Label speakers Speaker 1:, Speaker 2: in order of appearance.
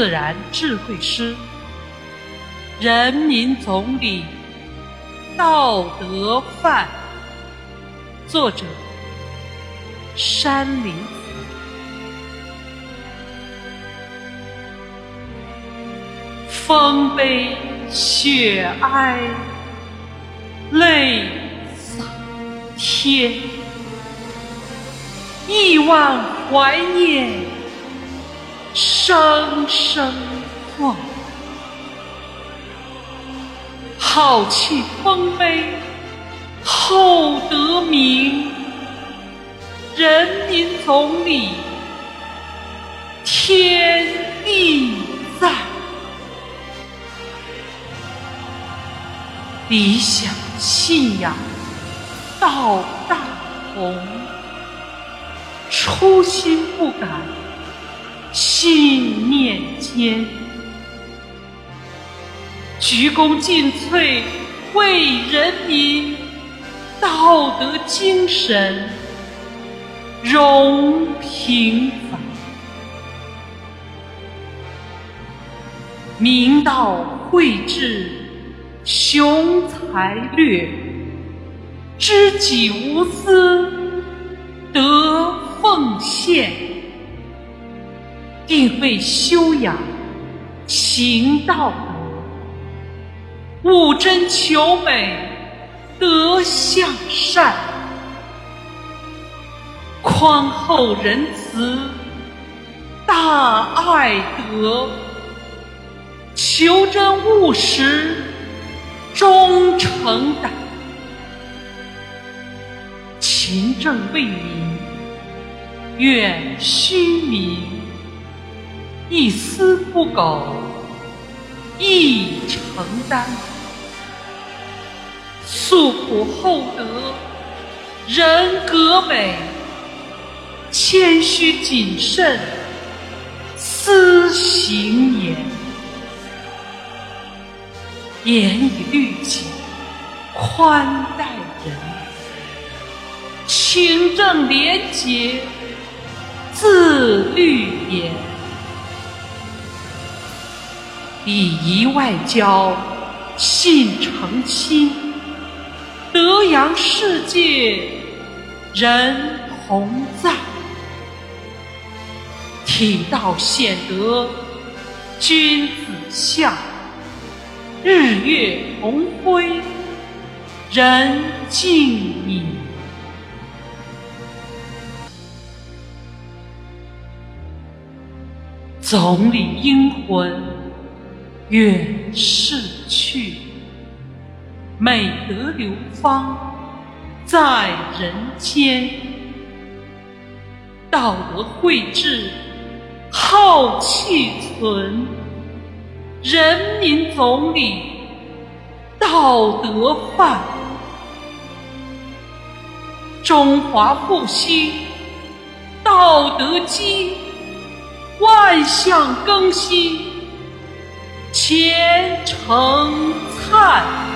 Speaker 1: 自然智慧师，人民总理道德范。作者：山林子。风悲雪哀，泪洒天，亿万怀念。声声唤，浩气丰碑厚德名，人民总理天地在，理想信仰道大同，初心不改。信念坚，鞠躬尽瘁为人民，道德精神荣平凡。明道慧智雄才略，知己无私得奉献。定位修养行道德，务真求美德向善，宽厚仁慈大爱德，求真务实忠诚党，勤政为民远虚名。一丝不苟，亦承担；素朴厚德，人格美；谦虚谨慎，思行严；严以律己，宽待人；清正廉洁，自律严。礼仪外交，信诚亲，德扬世界，人同在；体道显德，君子相，日月同辉，人敬矣。总理英魂。远逝去，美德流芳在人间，道德慧智浩气存，人民总理道德范，中华复兴道德基，万象更新。前程灿。